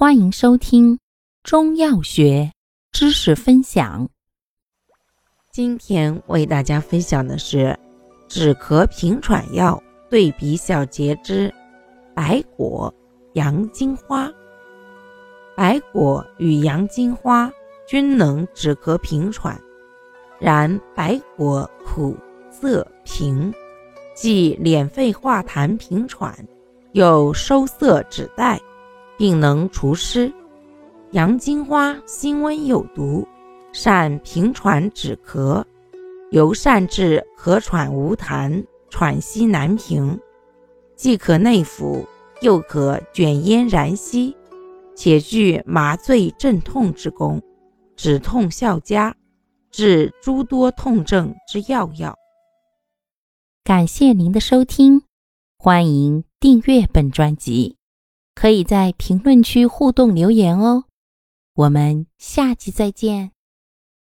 欢迎收听中药学知识分享。今天为大家分享的是止咳平喘药对比小节之白果、洋金花。白果与洋金花均能止咳平喘，然白果苦涩平，既敛肺化痰平喘，又收涩止带。并能除湿。洋金花辛温有毒，善平喘止咳，尤善治咳喘无痰、喘息难平。既可内服，又可卷烟燃吸，且具麻醉镇痛之功，止痛效佳，治诸多痛症之要药。感谢您的收听，欢迎订阅本专辑。可以在评论区互动留言哦，我们下期再见。